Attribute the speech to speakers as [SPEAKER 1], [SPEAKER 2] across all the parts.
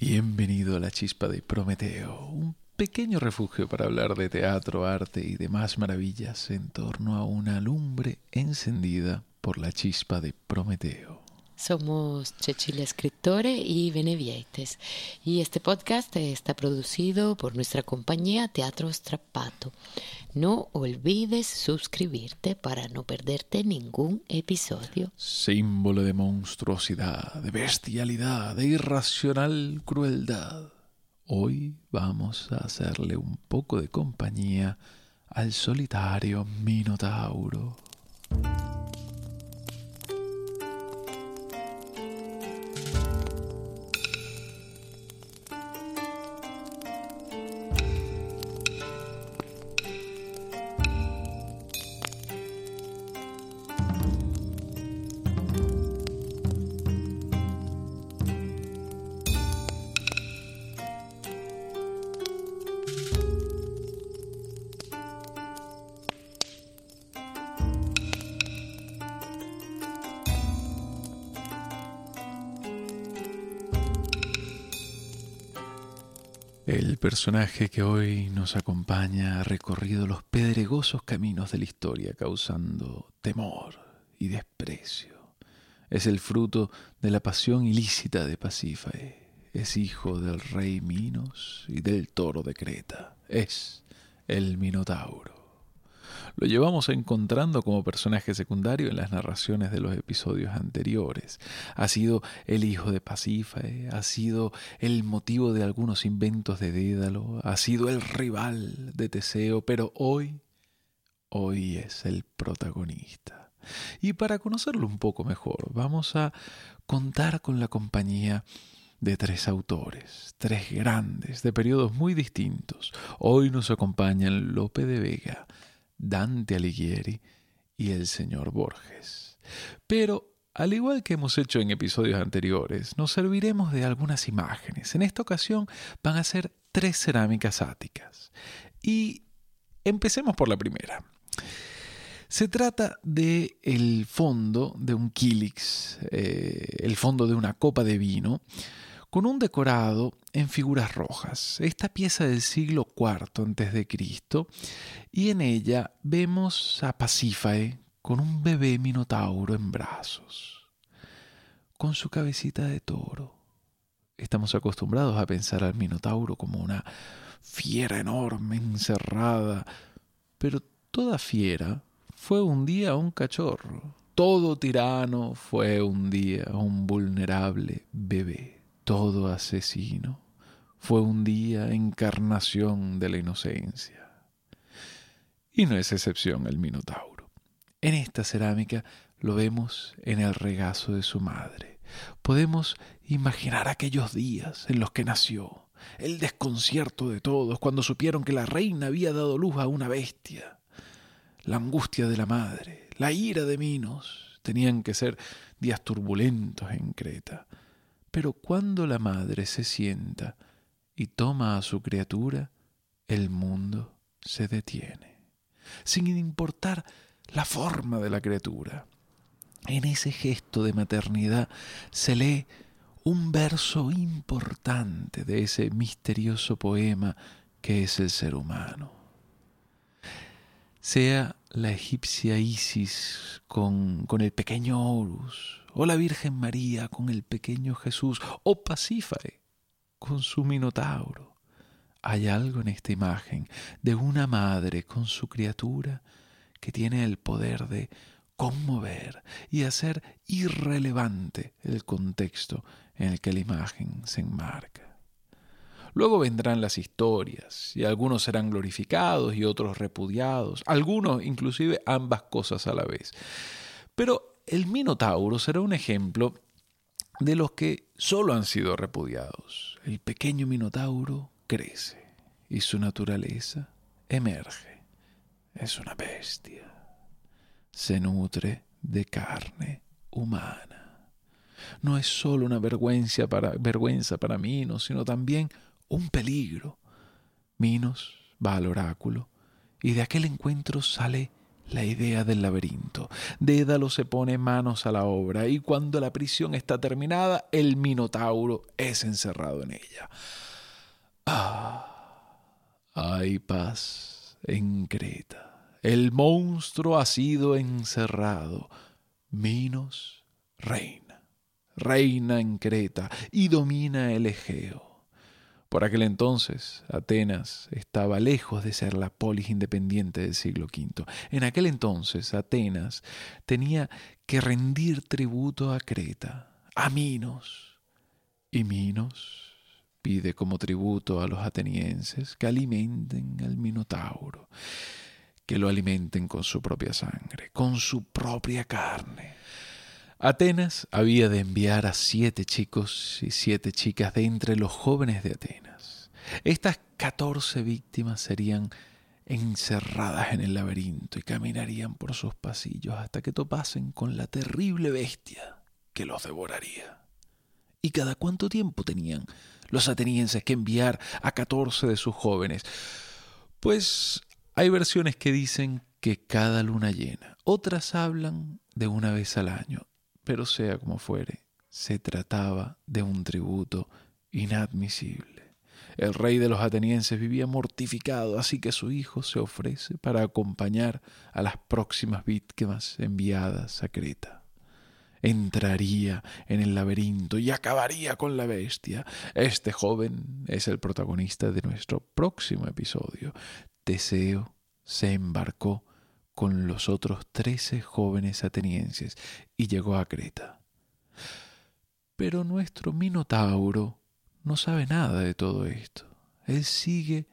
[SPEAKER 1] Bienvenido a la chispa de Prometeo, un pequeño refugio para hablar de teatro, arte y demás maravillas en torno a una lumbre encendida por la chispa de Prometeo.
[SPEAKER 2] Somos Cecilia Escritore y Benevietes y este podcast está producido por nuestra compañía Teatro Strappato. No olvides suscribirte para no perderte ningún episodio.
[SPEAKER 1] Símbolo de monstruosidad, de bestialidad, de irracional crueldad. Hoy vamos a hacerle un poco de compañía al solitario Minotauro. El personaje que hoy nos acompaña ha recorrido los pedregosos caminos de la historia causando temor y desprecio. Es el fruto de la pasión ilícita de Pasífae. Es hijo del rey Minos y del toro de Creta. Es el Minotauro. Lo llevamos encontrando como personaje secundario en las narraciones de los episodios anteriores. Ha sido el hijo de Pasífae, ha sido el motivo de algunos inventos de Dédalo, ha sido el rival de Teseo, pero hoy, hoy es el protagonista. Y para conocerlo un poco mejor, vamos a contar con la compañía de tres autores, tres grandes, de periodos muy distintos. Hoy nos acompañan Lope de Vega, Dante Alighieri y el señor Borges. Pero, al igual que hemos hecho en episodios anteriores, nos serviremos de algunas imágenes. En esta ocasión van a ser tres cerámicas áticas. Y empecemos por la primera. Se trata de el fondo de un kilix, eh, el fondo de una copa de vino, con un decorado en figuras rojas. Esta pieza del siglo IV a.C. y en ella vemos a Pasífae con un bebé minotauro en brazos, con su cabecita de toro. Estamos acostumbrados a pensar al minotauro como una fiera enorme encerrada, pero toda fiera fue un día un cachorro. Todo tirano fue un día un vulnerable bebé todo asesino fue un día encarnación de la inocencia. Y no es excepción el Minotauro. En esta cerámica lo vemos en el regazo de su madre. Podemos imaginar aquellos días en los que nació, el desconcierto de todos cuando supieron que la reina había dado luz a una bestia, la angustia de la madre, la ira de Minos. Tenían que ser días turbulentos en Creta. Pero cuando la madre se sienta y toma a su criatura, el mundo se detiene, sin importar la forma de la criatura. En ese gesto de maternidad se lee un verso importante de ese misterioso poema que es el ser humano. Sea la egipcia Isis con, con el pequeño Horus, o la Virgen María con el pequeño Jesús, o Pasífae con su Minotauro. Hay algo en esta imagen de una madre con su criatura que tiene el poder de conmover y hacer irrelevante el contexto en el que la imagen se enmarca. Luego vendrán las historias, y algunos serán glorificados y otros repudiados, algunos inclusive ambas cosas a la vez. Pero el Minotauro será un ejemplo de los que solo han sido repudiados. El pequeño Minotauro crece y su naturaleza emerge. Es una bestia. Se nutre de carne humana. No es solo una vergüenza para, Minos, sino también un peligro. Minos va al oráculo y de aquel encuentro sale la idea del laberinto. Dédalo se pone manos a la obra y cuando la prisión está terminada, el Minotauro es encerrado en ella. Ah, hay paz en Creta. El monstruo ha sido encerrado. Minos reina, reina en Creta y domina el Egeo. Por aquel entonces, Atenas estaba lejos de ser la polis independiente del siglo V. En aquel entonces, Atenas tenía que rendir tributo a Creta, a Minos. Y Minos pide como tributo a los atenienses que alimenten al Minotauro, que lo alimenten con su propia sangre, con su propia carne. Atenas había de enviar a siete chicos y siete chicas de entre los jóvenes de Atenas. Estas catorce víctimas serían encerradas en el laberinto y caminarían por sus pasillos hasta que topasen con la terrible bestia que los devoraría. ¿Y cada cuánto tiempo tenían los atenienses que enviar a catorce de sus jóvenes? Pues hay versiones que dicen que cada luna llena, otras hablan de una vez al año, pero sea como fuere, se trataba de un tributo inadmisible. El rey de los atenienses vivía mortificado, así que su hijo se ofrece para acompañar a las próximas víctimas enviadas a Creta. Entraría en el laberinto y acabaría con la bestia. Este joven es el protagonista de nuestro próximo episodio. Teseo se embarcó con los otros trece jóvenes atenienses y llegó a Creta. Pero nuestro Minotauro no sabe nada de todo esto. Él sigue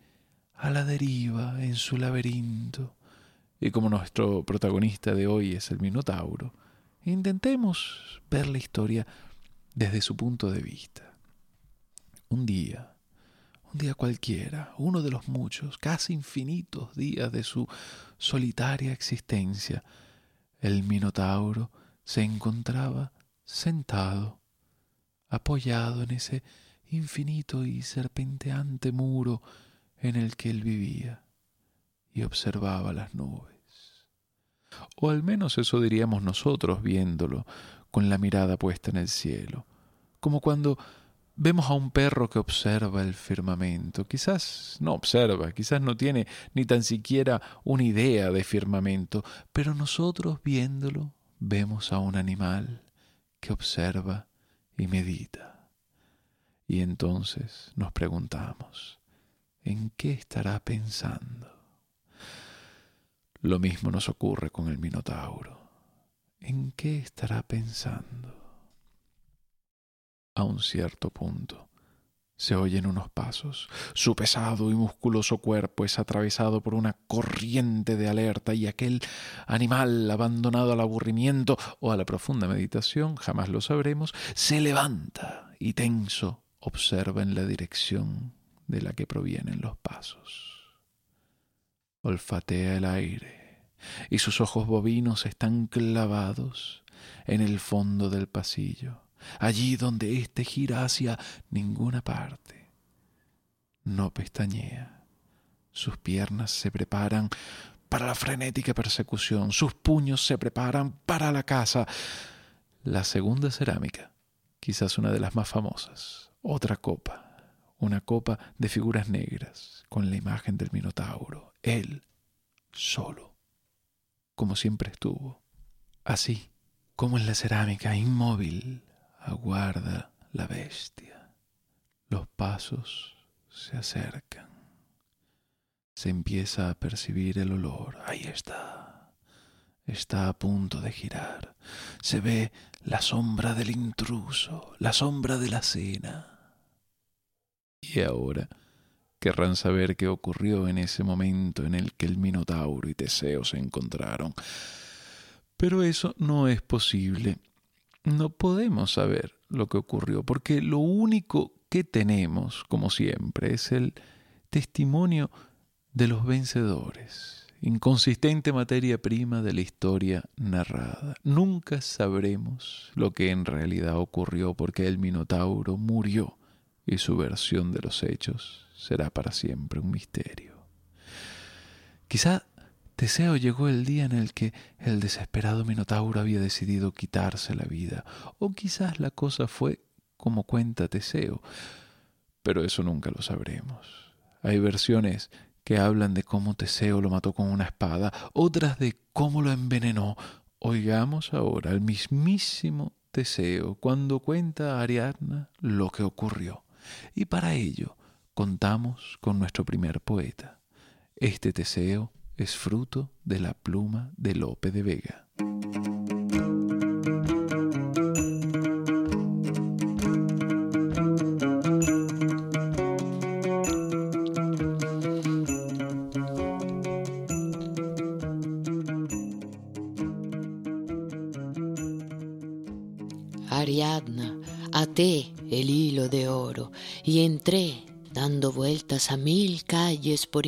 [SPEAKER 1] a la deriva en su laberinto. Y como nuestro protagonista de hoy es el Minotauro, intentemos ver la historia desde su punto de vista. Un día, un día cualquiera, uno de los muchos, casi infinitos días de su solitaria existencia, el Minotauro se encontraba sentado, apoyado en ese infinito y serpenteante muro en el que él vivía, y observaba las nubes. O al menos eso diríamos nosotros viéndolo, con la mirada puesta en el cielo, como cuando Vemos a un perro que observa el firmamento. Quizás no observa, quizás no tiene ni tan siquiera una idea de firmamento, pero nosotros viéndolo vemos a un animal que observa y medita. Y entonces nos preguntamos, ¿en qué estará pensando? Lo mismo nos ocurre con el Minotauro. ¿En qué estará pensando? A un cierto punto. Se oyen unos pasos. Su pesado y musculoso cuerpo es atravesado por una corriente de alerta y aquel animal abandonado al aburrimiento o a la profunda meditación, jamás lo sabremos, se levanta y tenso observa en la dirección de la que provienen los pasos. Olfatea el aire y sus ojos bovinos están clavados en el fondo del pasillo allí donde éste gira hacia ninguna parte. No pestañea. Sus piernas se preparan para la frenética persecución, sus puños se preparan para la caza. La segunda cerámica, quizás una de las más famosas, otra copa, una copa de figuras negras con la imagen del Minotauro, él solo, como siempre estuvo, así como en la cerámica, inmóvil, aguarda la bestia. Los pasos se acercan. Se empieza a percibir el olor. Ahí está. Está a punto de girar. Se ve la sombra del intruso, la sombra de la cena. Y ahora querrán saber qué ocurrió en ese momento en el que el Minotauro y Teseo se encontraron. Pero eso no es posible no podemos saber lo que ocurrió, porque lo único que tenemos, como siempre, es el testimonio de los vencedores, inconsistente materia prima de la historia narrada. Nunca sabremos lo que en realidad ocurrió porque el Minotauro murió y su versión de los hechos será para siempre un misterio. Quizá Teseo llegó el día en el que el desesperado Minotauro había decidido quitarse la vida, o quizás la cosa fue como cuenta Teseo, pero eso nunca lo sabremos. Hay versiones que hablan de cómo Teseo lo mató con una espada, otras de cómo lo envenenó. Oigamos ahora al mismísimo Teseo cuando cuenta a Ariadna lo que ocurrió. Y para ello contamos con nuestro primer poeta. Este Teseo es fruto de la pluma de Lope de Vega.
[SPEAKER 2] Ariadna, até el hilo de oro y entré dando vueltas a mil calles por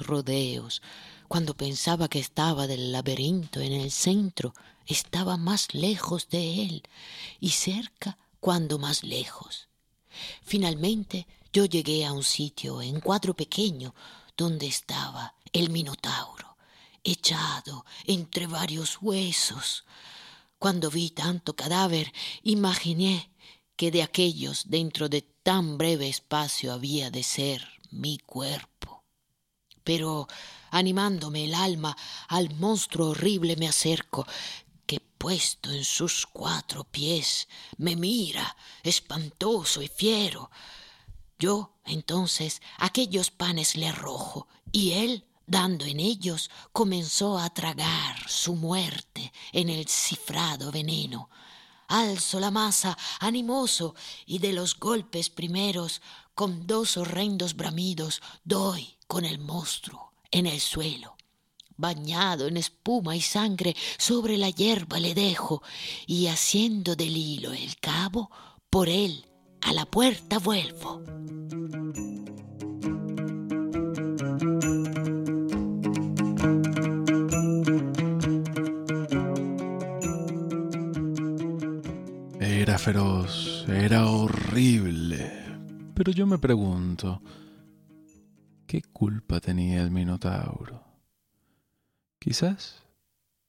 [SPEAKER 2] rodeos. Cuando pensaba que estaba del laberinto en el centro, estaba más lejos de él y cerca cuando más lejos. Finalmente yo llegué a un sitio en cuadro pequeño donde estaba el Minotauro, echado entre varios huesos. Cuando vi tanto cadáver, imaginé que de aquellos dentro de tan breve espacio había de ser mi cuerpo. Pero animándome el alma al monstruo horrible me acerco, que puesto en sus cuatro pies me mira, espantoso y fiero. Yo entonces aquellos panes le arrojo, y él dando en ellos, comenzó a tragar su muerte en el cifrado veneno. Alzo la masa, animoso, y de los golpes primeros, con dos horrendos bramidos, doy con el monstruo en el suelo. Bañado en espuma y sangre, sobre la hierba le dejo, y haciendo del hilo el cabo, por él a la puerta vuelvo.
[SPEAKER 1] Era feroz, era horrible. Pero yo me pregunto, ¿qué culpa tenía el Minotauro? Quizás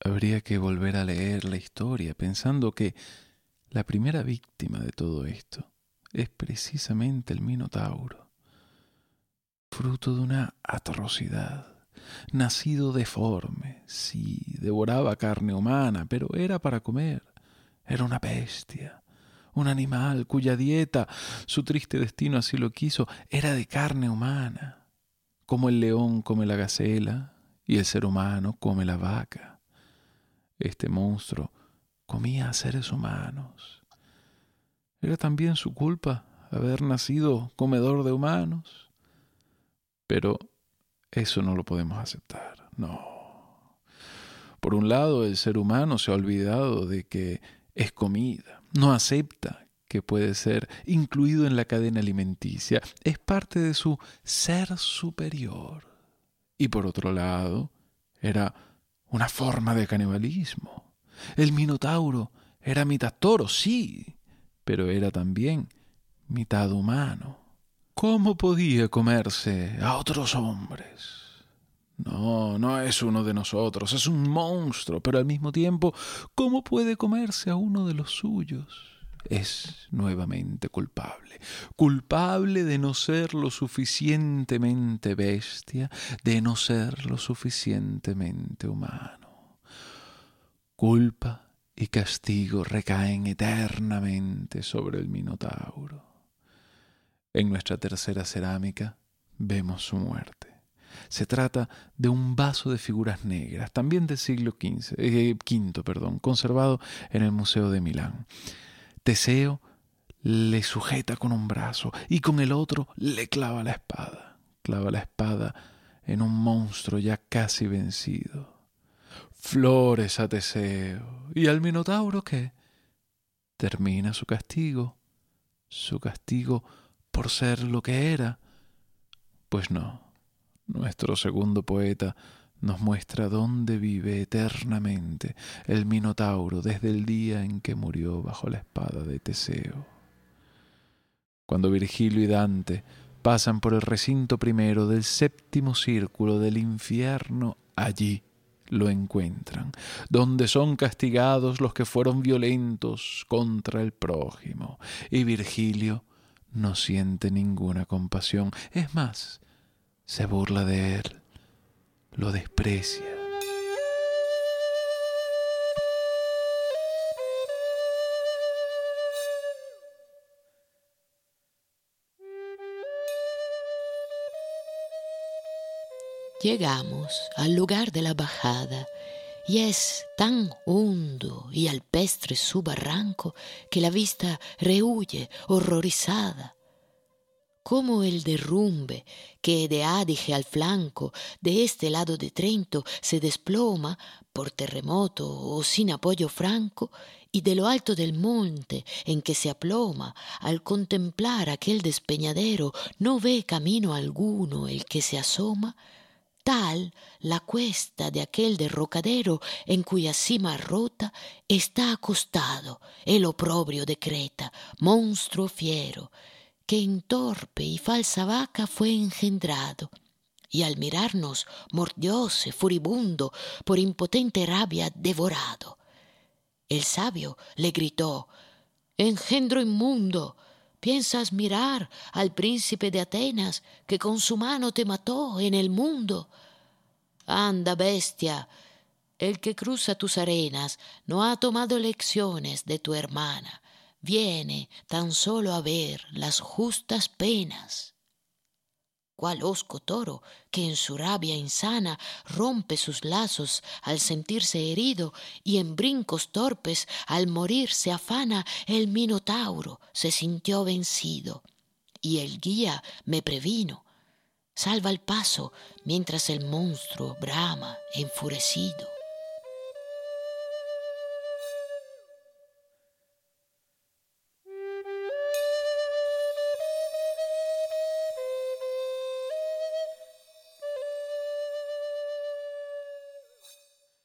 [SPEAKER 1] habría que volver a leer la historia pensando que la primera víctima de todo esto es precisamente el Minotauro, fruto de una atrocidad, nacido deforme, sí, devoraba carne humana, pero era para comer, era una bestia, un animal cuya dieta, su triste destino así lo quiso, era de carne humana, como el león come la gacela y el ser humano come la vaca. Este monstruo comía a seres humanos. ¿Era también su culpa haber nacido comedor de humanos? Pero eso no lo podemos aceptar, no. Por un lado, el ser humano se ha olvidado de que es comida, no acepta que puede ser incluido en la cadena alimenticia, es parte de su ser superior. Y por otro lado, era una forma de canibalismo. El Minotauro era mitad toro, sí, pero era también mitad humano. ¿Cómo podía comerse a otros hombres? No, no es uno de nosotros, es un monstruo, pero al mismo tiempo, ¿cómo puede comerse a uno de los suyos? Es nuevamente culpable, culpable de no ser lo suficientemente bestia, de no ser lo suficientemente humano. Culpa y castigo recaen eternamente sobre el Minotauro. En nuestra tercera cerámica vemos su muerte. Se trata de un vaso de figuras negras, también del siglo XV, eh, perdón, conservado en el Museo de Milán. Teseo le sujeta con un brazo y con el otro le clava la espada. Clava la espada en un monstruo ya casi vencido. Flores a Teseo. ¿Y al Minotauro qué? Termina su castigo. Su castigo por ser lo que era. Pues no. Nuestro segundo poeta nos muestra dónde vive eternamente el Minotauro desde el día en que murió bajo la espada de Teseo. Cuando Virgilio y Dante pasan por el recinto primero del séptimo círculo del infierno, allí lo encuentran, donde son castigados los que fueron violentos contra el prójimo. Y Virgilio no siente ninguna compasión, es más, se burla de él, lo desprecia.
[SPEAKER 2] Llegamos al lugar de la bajada y es tan hondo y alpestre su barranco que la vista rehuye horrorizada. Como el derrumbe que de Adige al flanco de este lado de Trento se desploma por terremoto o sin apoyo franco, y de lo alto del monte en que se aploma, al contemplar aquel despeñadero, no ve camino alguno el que se asoma, tal la cuesta de aquel derrocadero en cuya cima rota está acostado el oprobio de Creta, monstruo fiero, que en torpe y falsa vaca fue engendrado, y al mirarnos mordióse furibundo por impotente rabia devorado. El sabio le gritó Engendro inmundo, ¿Piensas mirar al príncipe de Atenas que con su mano te mató en el mundo? Anda, bestia, el que cruza tus arenas no ha tomado lecciones de tu hermana, viene tan solo a ver las justas penas cual osco toro que en su rabia insana rompe sus lazos al sentirse herido y en brincos torpes al morir se afana, el minotauro se sintió vencido. Y el guía me previno. Salva el paso mientras el monstruo brama enfurecido.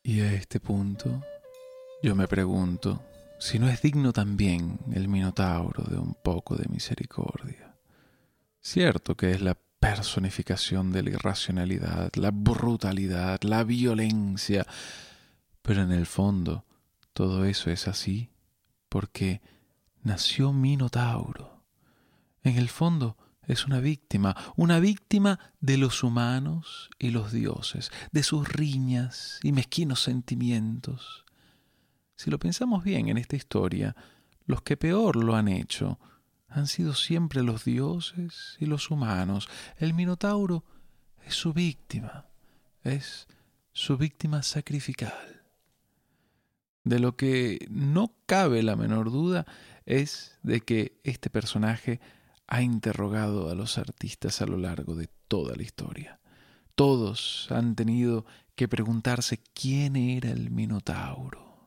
[SPEAKER 1] Y a este punto yo me pregunto si no es digno también el Minotauro de un poco de misericordia. Cierto que es la personificación de la irracionalidad, la brutalidad, la violencia, pero en el fondo todo eso es así porque nació Minotauro. En el fondo es una víctima, una víctima de los humanos y los dioses, de sus riñas y mezquinos sentimientos. Si lo pensamos bien en esta historia, los que peor lo han hecho han sido siempre los dioses y los humanos. El Minotauro es su víctima, es su víctima sacrificial. De lo que no cabe la menor duda es de que este personaje ha interrogado a los artistas a lo largo de toda la historia. Todos han tenido que preguntarse quién era el Minotauro.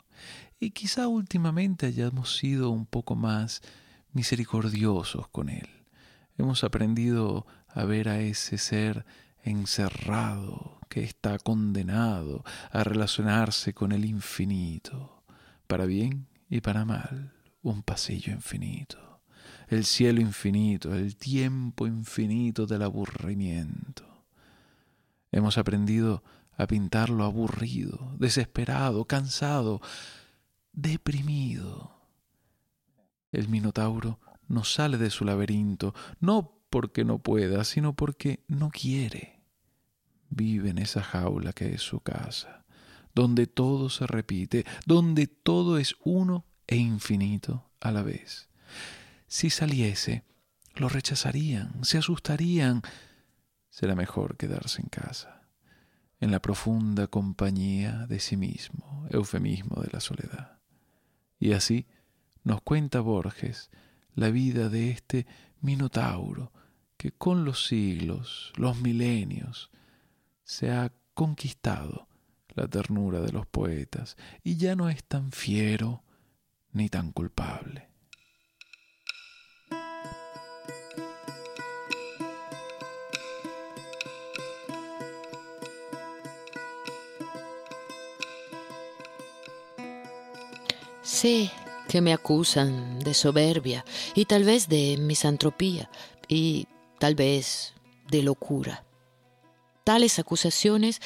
[SPEAKER 1] Y quizá últimamente hayamos sido un poco más misericordiosos con él. Hemos aprendido a ver a ese ser encerrado que está condenado a relacionarse con el infinito, para bien y para mal, un pasillo infinito el cielo infinito, el tiempo infinito del aburrimiento. Hemos aprendido a pintarlo aburrido, desesperado, cansado, deprimido. El Minotauro no sale de su laberinto, no porque no pueda, sino porque no quiere. Vive en esa jaula que es su casa, donde todo se repite, donde todo es uno e infinito a la vez. Si saliese, lo rechazarían, se asustarían. Será mejor quedarse en casa, en la profunda compañía de sí mismo, eufemismo de la soledad. Y así nos cuenta Borges la vida de este Minotauro que con los siglos, los milenios, se ha conquistado la ternura de los poetas y ya no es tan fiero ni tan culpable.
[SPEAKER 2] Sé que me acusan de soberbia y tal vez de misantropía y tal vez de locura. Tales acusaciones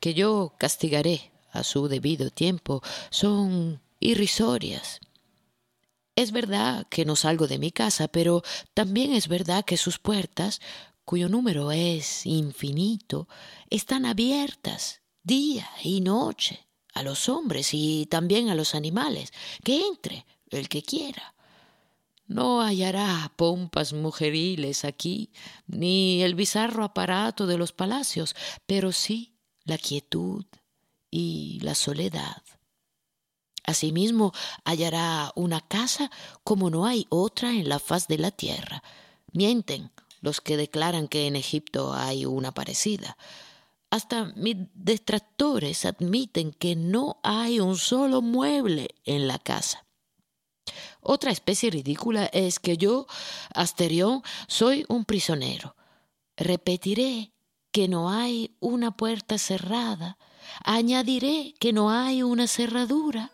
[SPEAKER 2] que yo castigaré a su debido tiempo son irrisorias. Es verdad que no salgo de mi casa, pero también es verdad que sus puertas, cuyo número es infinito, están abiertas día y noche a los hombres y también a los animales. Que entre el que quiera. No hallará pompas mujeriles aquí, ni el bizarro aparato de los palacios, pero sí la quietud y la soledad. Asimismo, hallará una casa como no hay otra en la faz de la tierra. Mienten los que declaran que en Egipto hay una parecida. Hasta mis detractores admiten que no hay un solo mueble en la casa. Otra especie ridícula es que yo, Asterión, soy un prisionero. Repetiré que no hay una puerta cerrada. Añadiré que no hay una cerradura.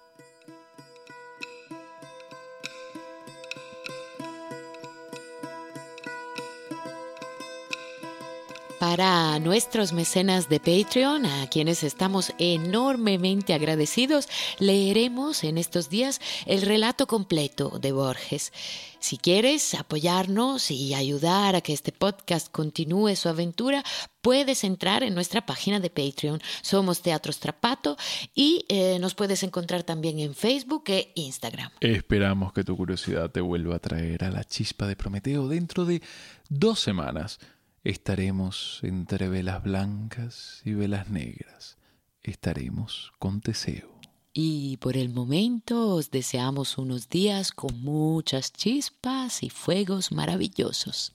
[SPEAKER 2] Para nuestros mecenas de Patreon, a quienes estamos enormemente agradecidos, leeremos en estos días el relato completo de Borges. Si quieres apoyarnos y ayudar a que este podcast continúe su aventura, puedes entrar en nuestra página de Patreon. Somos Teatro Strapato y eh, nos puedes encontrar también en Facebook e Instagram.
[SPEAKER 1] Esperamos que tu curiosidad te vuelva a traer a la chispa de Prometeo dentro de dos semanas Estaremos entre velas blancas y velas negras. Estaremos con Teseo.
[SPEAKER 2] Y por el momento os deseamos unos días con muchas chispas y fuegos maravillosos.